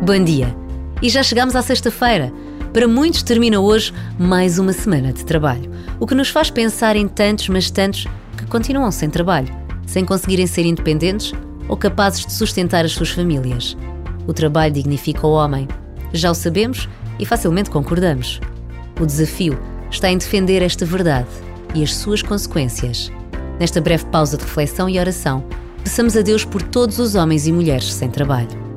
Bom dia! E já chegamos à sexta-feira. Para muitos termina hoje mais uma semana de trabalho, o que nos faz pensar em tantos, mas tantos que continuam sem trabalho, sem conseguirem ser independentes ou capazes de sustentar as suas famílias. O trabalho dignifica o homem. Já o sabemos e facilmente concordamos. O desafio está em defender esta verdade e as suas consequências. Nesta breve pausa de reflexão e oração, peçamos a Deus por todos os homens e mulheres sem trabalho.